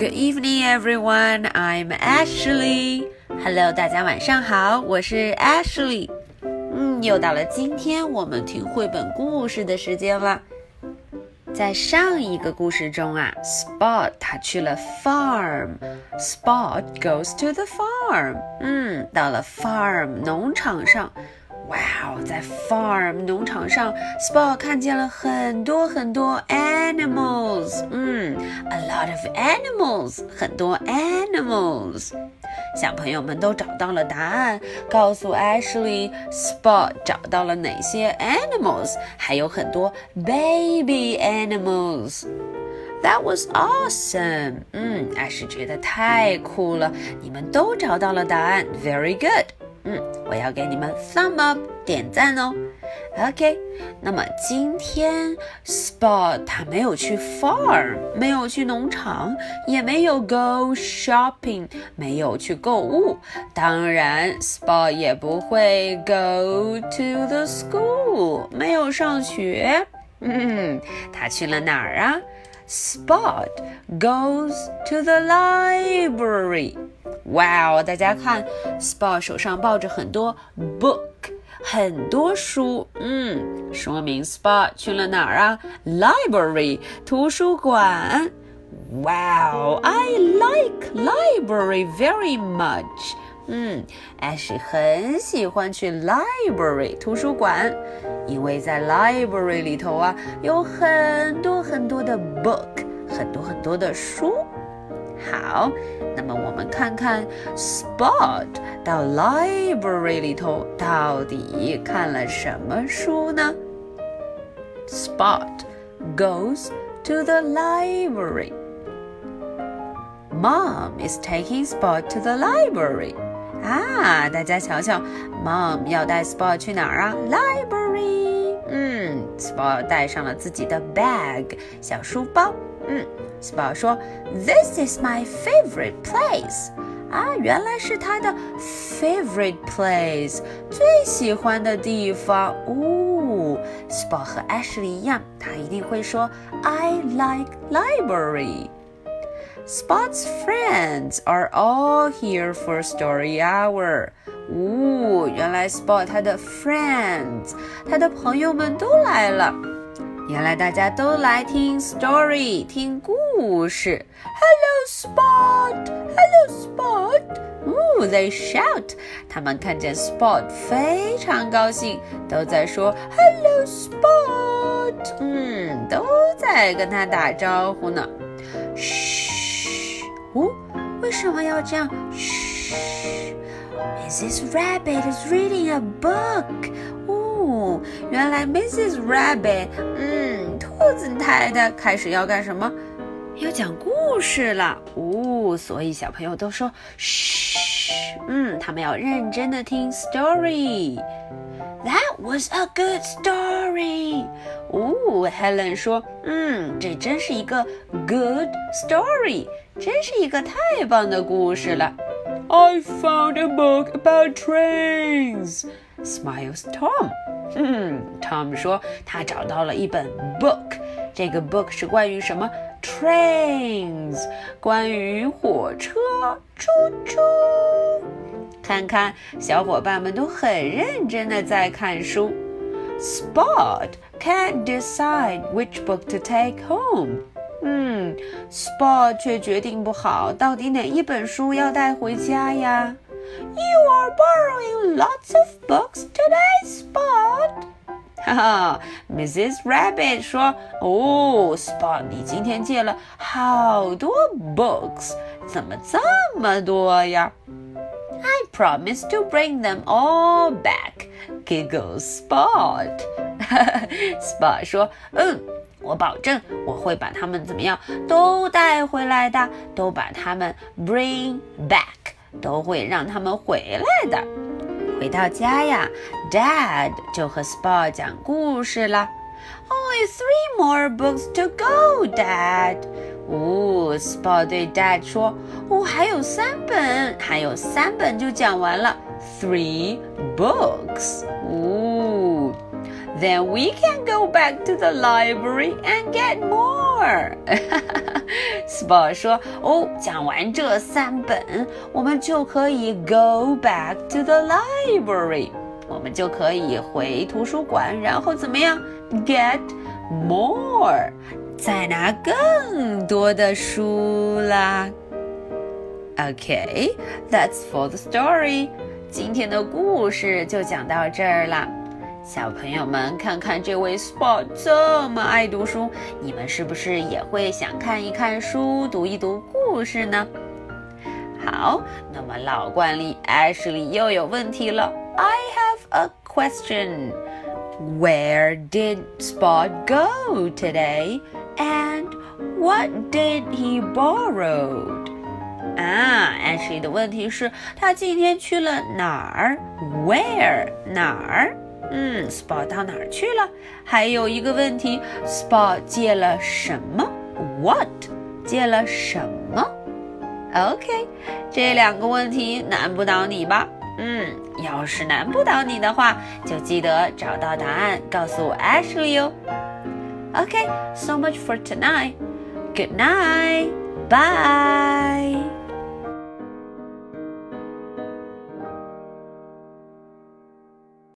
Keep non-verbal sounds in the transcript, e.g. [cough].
Good evening, everyone. I'm Ashley. Hello，大家晚上好，我是 Ashley。嗯，又到了今天我们听绘本故事的时间了。在上一个故事中啊，Spot 他去了 farm。Spot goes to the farm。嗯，到了 farm 农场上。 哇哦，在 farm 农场上，Spot 看见了很多很多 animals。嗯，a lot of animals，很多 animals。小朋友们都找到了答案，告诉 Ashley，Spot 找到了哪些 animals，还有很多 baby animals。That was awesome！嗯，艾什觉得太酷了。你们都找到了答案，Very good！ 嗯，我要给你们 thumb up 点赞哦。OK，那么今天 Spot 他没有去 farm，没有去农场，也没有 go shopping，没有去购物。当然，Spot 也不会 go to the school，没有上学。嗯，他去了哪儿啊？Spot goes to the library。哇哦！大家看，Spa 手上抱着很多 book，很多书，嗯，说明 Spa 去了哪儿啊？Library，图书馆。Wow, I like library very much. 嗯，Ashy 很喜欢去 library 图书馆，因为在 library 里头啊，有很多很多的 book，很多很多的书。好，那么我们看看 Spot 到 library 里头到底看了什么书呢？Spot goes to the library. Mom is taking Spot to the library. 啊，大家瞧瞧，Mom 要带 Spot 去哪儿啊？Library。 ，Spot 带上了自己的 bag 小书包。嗯。Spot 说：“This is my favorite place。”啊，原来是他的 favorite place，最喜欢的地方。哦，Spot 和 Ashley 一样，他一定会说：“I like library。” Spot's friends are all here for story hour。哦，原来 Spot 他的 friends，他的朋友们都来了。原来大家都来听 story，听故事。Hello Spot，Hello Spot。哦，they shout。他们看见 Spot 非常高兴，都在说 Hello Spot。嗯，都在跟他打招呼呢。嘘， 哦，为什么要这样？嘘，Mrs. Rabbit is reading a book。哦，原来 Mrs. Rabbit，嗯，兔子太太开始要干什么？要讲故事了。哦，所以小朋友都说嘘，嗯，他们要认真的听 story。That was a good story。哦，Helen 说，嗯，这真是一个 good story，真是一个太棒的故事了。I found a book about trains. Smiles Tom。嗯，Tom 说他找到了一本 book。这个 book 是关于什么？Trains，关于火车。出出， 看看小伙伴们都很认真的在看书。Spot can't decide which book to take home。嗯，Spot 却决定不好到底哪一本书要带回家呀。You are borrowing lots of books today, Spot. 哈哈，Mrs. [laughs] Rabbit 说：“哦，Spot，你今天借了好多 books，怎么这么多呀 ？”I promise to bring them all back. Giggles Spot. [laughs] Spot 说：“嗯，我保证我会把它们怎么样都带回来的，都把它们 bring back。”都会让他们回来的。回到家呀，Dad 就和 Spot 讲故事了。Only three more books to go, Dad。 哦，Spot 对 Dad 说：“哦，还有三本，还有三本就讲完了。Three books。哦 then we can go back to the library and get more. Spot [laughs] 说：“哦，讲完这三本，我们就可以 go back to the library，我们就可以回图书馆，然后怎么样？Get more， 再拿更多的书啦。” OK，that's for the story. 今天的故事就讲到这儿了。小朋友们，看看这位 Spot 这么爱读书，你们是不是也会想看一看书、读一读故事呢？好，那么老惯例，Ashley 又有问题了。I have a question. Where did Spot go today? And what did he borrow? 啊，Ashley 的问题是，他今天去了哪儿？Where 哪儿？嗯，Spot 到哪儿去了？还有一个问题，Spot 借了什么？What 借了什么？OK，这两个问题难不倒你吧？嗯，要是难不倒你的话，就记得找到答案告诉 Ashley 哦。 Okay, so much for tonight. Good night. Bye.